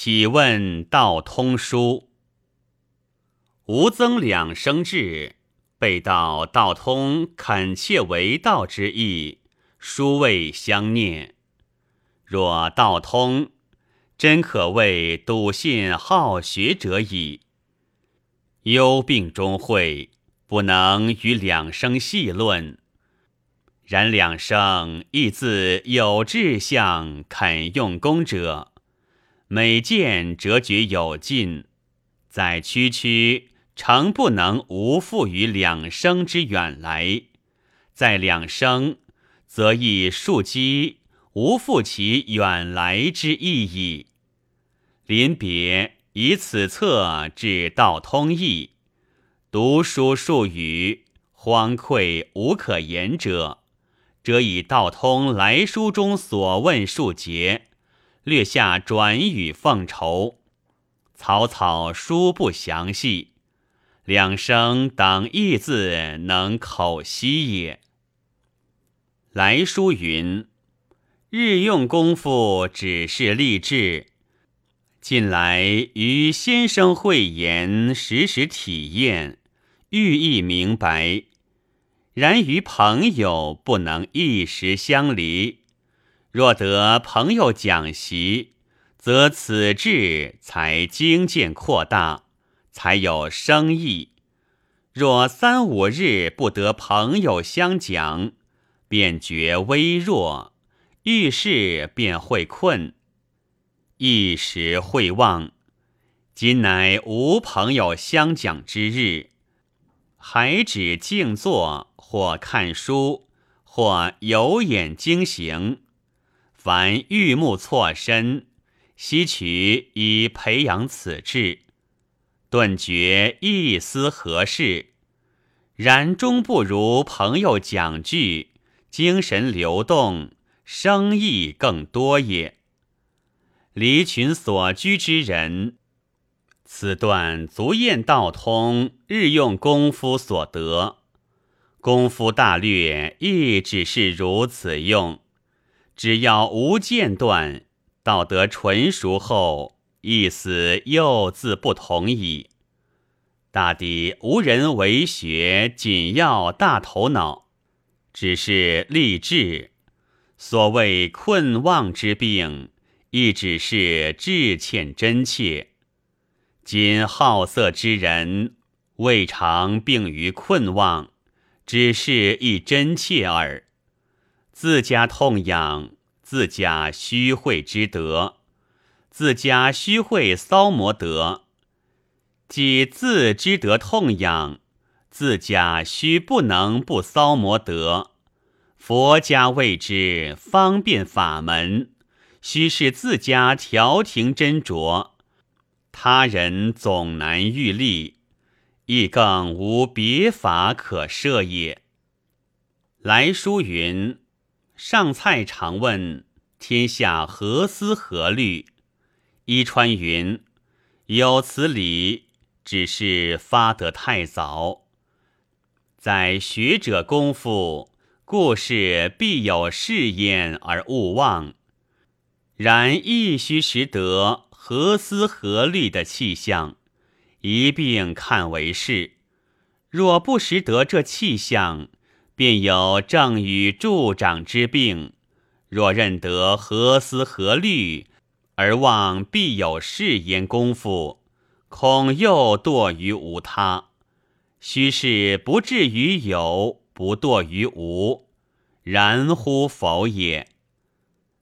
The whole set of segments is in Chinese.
岂问道通书。吾增两生志，备道道通恳切为道之意，殊未相念。若道通，真可谓笃信好学者矣。忧病中会，不能与两生细论。然两生亦自有志向，肯用功者。每见折觉有尽，在区区诚不能无负于两生之远来；在两生，则亦庶几无负其远来之意矣。临别以此策至道通义，读书数语，荒愧无可言者，则以道通来书中所问数节。略下转语奉酬，草草书不详细，两声等义字能口悉也。来书云：日用功夫只是立志，近来与先生会言，时时体验，寓意明白。然与朋友不能一时相离。若得朋友讲习，则此志才精见扩大，才有生意。若三五日不得朋友相讲，便觉微弱，遇事便会困，一时会忘。今乃无朋友相讲之日，还只静坐，或看书，或有眼惊行。凡欲目错身，悉取以培养此志，顿觉一丝何事。然终不如朋友讲句，精神流动，生意更多也。离群所居之人，此段足验道通日用功夫所得，功夫大略亦只是如此用。只要无间断，道德纯熟后，意思又自不同矣。大抵无人为学，仅要大头脑，只是立志。所谓困妄之病，亦只是志欠真切。今好色之人，未尝病于困妄，只是一真切耳。自家痛痒，自家虚会之德，自家虚会骚魔德，即自知得痛痒，自家须不能不骚魔德。佛家谓之方便法门，须是自家调停斟酌，他人总难欲立，亦更无别法可设也。来书云。上蔡常问天下何思何虑？伊川云：有此理，只是发得太早。在学者功夫，故事必有试验而勿忘。然亦须识得何思何虑的气象，一并看为是。若不识得这气象，便有正与助长之病。若认得何思何虑，而望必有事焉功夫，恐又堕于无他。须是不至于有，不堕于无，然乎否也？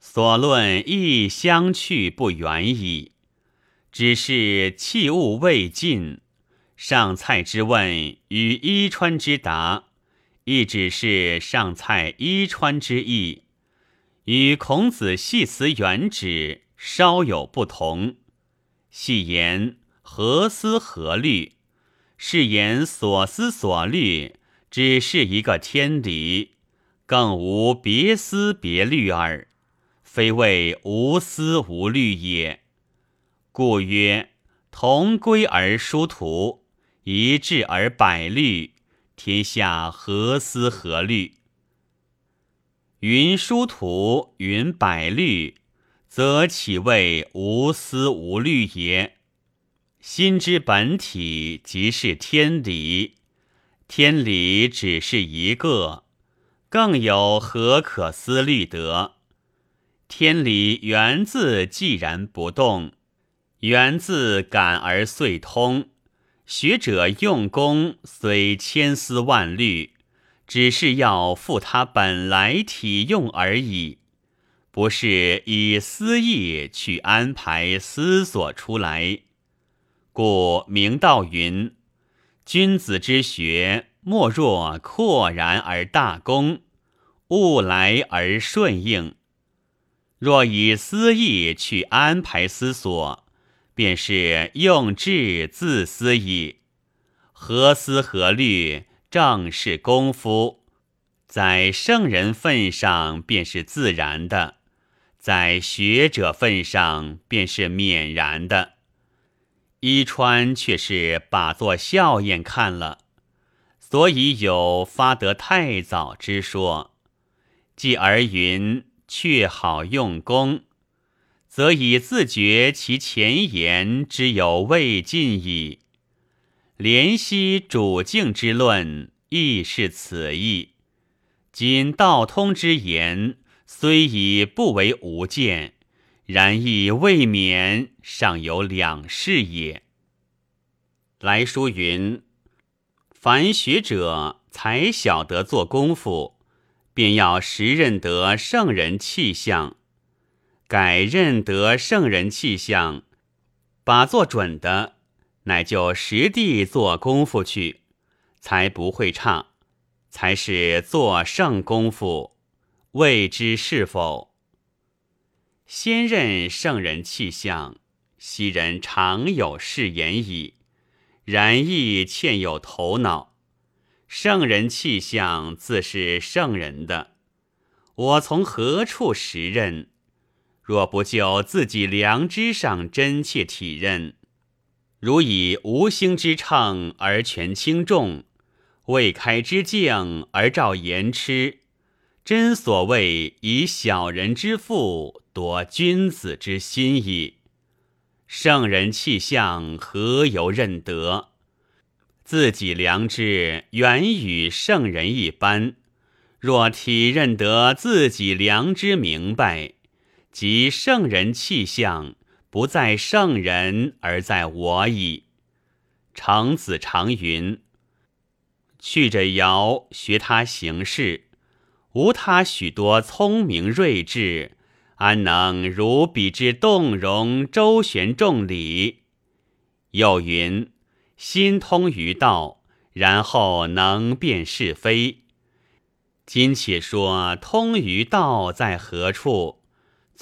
所论亦相去不远矣。只是器物未尽，上蔡之问与伊川之答。亦只是上蔡衣川之意，与孔子系辞原旨稍有不同。戏言何思何虑，是言所思所虑，只是一个天理，更无别思别虑耳，非谓无思无虑也。故曰：同归而殊途，一致而百虑。天下何思何虑？云殊途，云百虑，则岂谓无思无虑也？心之本体即是天理，天理只是一个，更有何可思虑得？天理源自既然不动，源自感而遂通。学者用功虽千丝万虑，只是要复他本来体用而已，不是以私意去安排思索出来。故明道云：“君子之学，莫若阔然而大公，物来而顺应。若以私意去安排思索。”便是用智自私矣，何思何虑，正是功夫。在圣人份上，便是自然的；在学者份上，便是免然的。伊川却是把作笑靥看了，所以有发得太早之说。继而云：却好用功。则以自觉其前言之有未尽矣。怜惜主境之论亦是此意。今道通之言虽已不为无见，然亦未免尚有两事也。来书云：凡学者才晓得做功夫，便要识认得圣人气象。改认得圣人气象，把做准的，乃就实地做功夫去，才不会差，才是做圣功夫。未知是否？先认圣人气象，昔人常有誓言矣。然亦欠有头脑。圣人气象自是圣人的，我从何处识认？若不就自己良知上真切体认，如以无星之秤而权轻重，未开之镜而照言痴，真所谓以小人之腹夺君子之心矣。圣人气象何由认得？自己良知原与圣人一般，若体认得自己良知明白。即圣人气象，不在圣人，而在我矣。程子常云：“去者尧学他行事，无他许多聪明睿智，安能如彼之动容周旋众理？”又云：“心通于道，然后能辨是非。”今且说通于道在何处？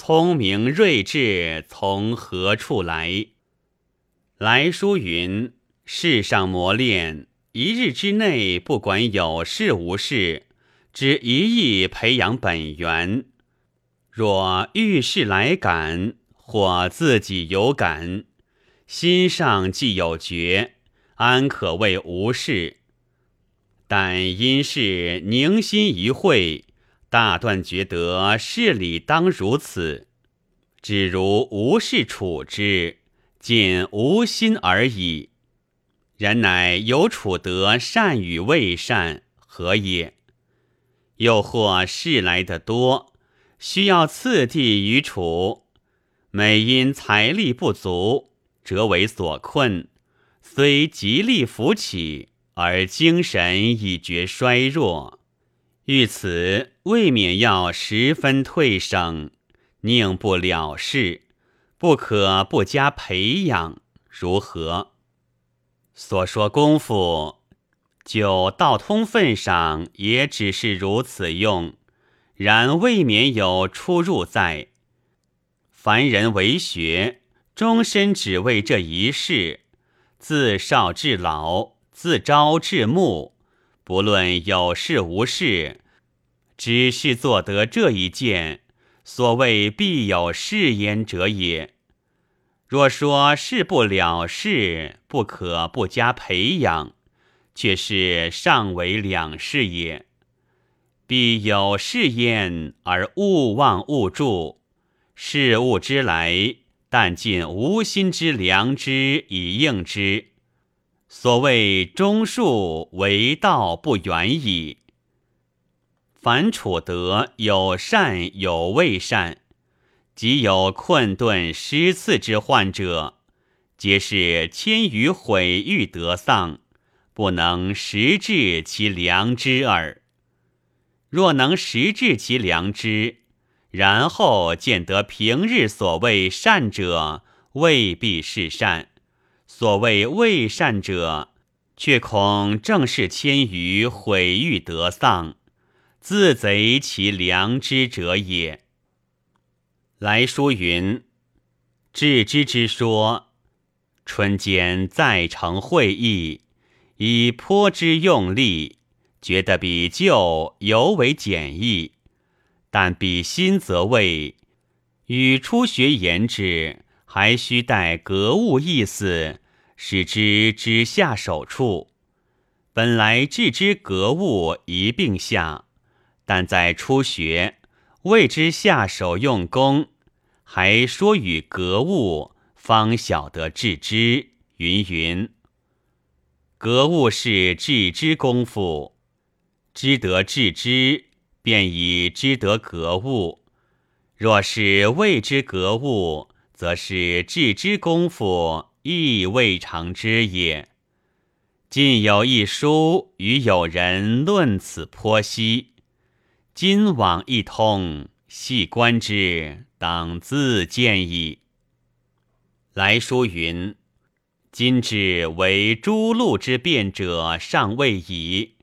聪明睿智从何处来？来书云：世上磨练，一日之内，不管有事无事，只一意培养本源。若遇事来感，或自己有感，心上既有觉，安可谓无事？但因是凝心一会。大断觉得事理当如此，只如无事处之，仅无心而已。然乃有处得善与未善，何也？又或事来的多，需要次第于处，每因财力不足，则为所困，虽极力扶起，而精神已觉衰弱。遇此，未免要十分退省，宁不了事，不可不加培养，如何？所说功夫，就道通份上，也只是如此用，然未免有出入在。凡人为学，终身只为这一事，自少至老，自朝至暮。不论有事无事，只是做得这一件，所谓必有事焉者也。若说事不了事，不可不加培养，却是尚为两事也。必有事焉而勿忘勿助，事物之来，但尽无心之良知以应之。所谓忠恕，为道不远矣。凡处得有善有未善，即有困顿失次之患者，皆是迁于毁誉得丧，不能实治其良知耳。若能实治其良知，然后见得平日所谓善者未必是善，所谓未善者，却恐正是迁于毁誉得丧。自贼其良知者也。来书云：“致知之说，春间再成会议，以颇之用力，觉得比旧尤为简易。但比新则未，与初学言之，还须待格物意思，使之知下手处。本来致知格物一并下。”但在初学，未知下手用功，还说与格物，方晓得致知。云云，格物是致知功夫，知得致知，便已知得格物。若是未知格物，则是致知功夫亦未尝知也。近有一书，与友人论此颇悉。今往一通，细观之，当自见矣。来书云：“今之为诸路之辩者尚未已，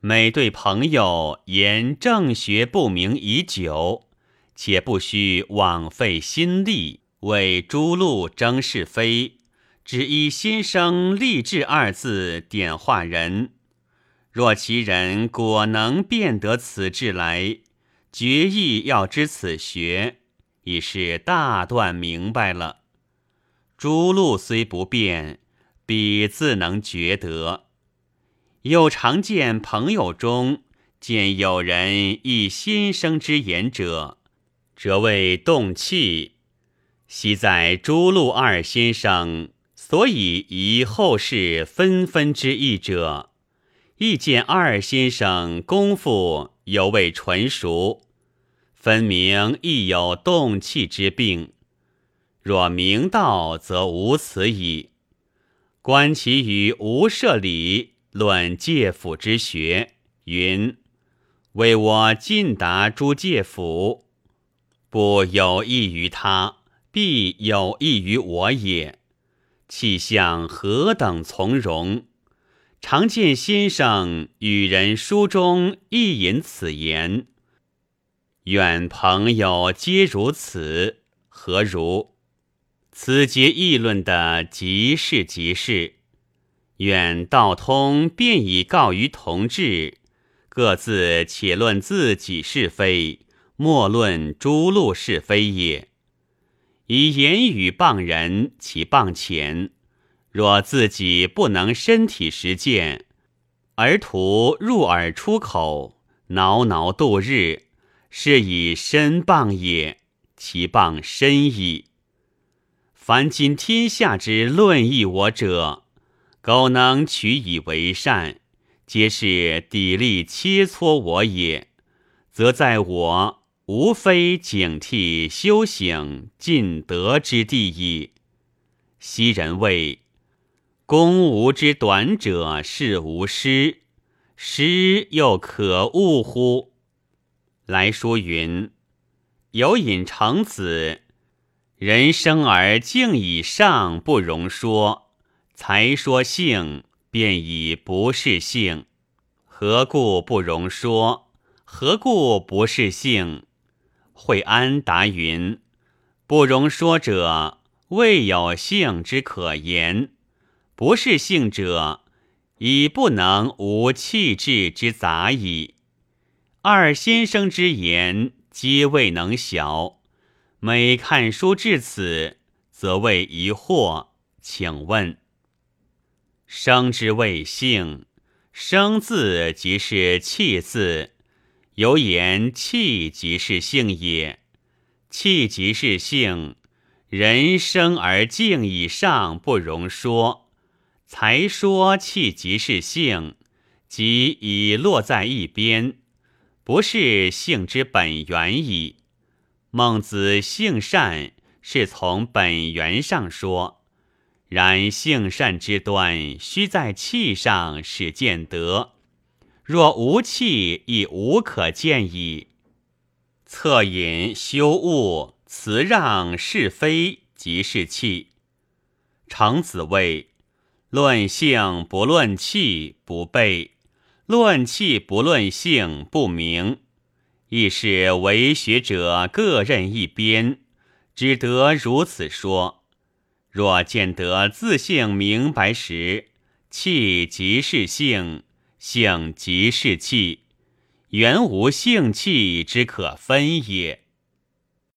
每对朋友言正学不明已久，且不须枉费心力为诸路争是非，只依心生立志二字点化人。”若其人果能辨得此志来，决意要知此学，已是大断明白了。诸路虽不变，彼自能觉得。又常见朋友中见有人忆先生之言者，则谓动气。昔在诸路二先生所以疑后世纷纷之意者。亦见二先生功夫犹未纯熟，分明亦有动气之病。若明道，则无此矣。观其于无舍里论戒府之学，云：“为我尽达诸戒府，不有益于他，必有益于我也。气象何等从容！”常见先生与人书中亦引此言，愿朋友皆如此，何如？此节议论的即是即是。愿道通便已告于同志，各自且论自己是非，莫论诸路是非也。以言语谤人，其谤浅。若自己不能身体实践，而徒入耳出口，挠挠度日，是以身谤也，其谤深矣。凡今天下之论议我者，苟能取以为善，皆是砥砺切磋我也，则在我无非警惕修行尽德之地矣。昔人谓。公无之短者是无师，师又可恶乎？来书云：有隐成子，人生而敬以上不容说，才说性便已不是性，何故不容说？何故不是性？惠安答云：不容说者，未有性之可言。不是性者，已不能无气质之杂矣。二先生之言，皆未能晓。每看书至此，则为疑惑。请问：生之谓性，生字即是气字，有言气即是性也。气即是性。人生而静以上不容说，才说气即是性，即已落在一边，不是性之本源矣。孟子性善是从本源上说，然性善之端须在气上使见得，若无气亦无可见矣。恻隐修恶。辞让是非即是气。程子谓：论性不论气不备，论气不论性不明。亦是为学者各任一边，只得如此说。若见得自性明白时，气即是性，性即是气，原无性气之可分也。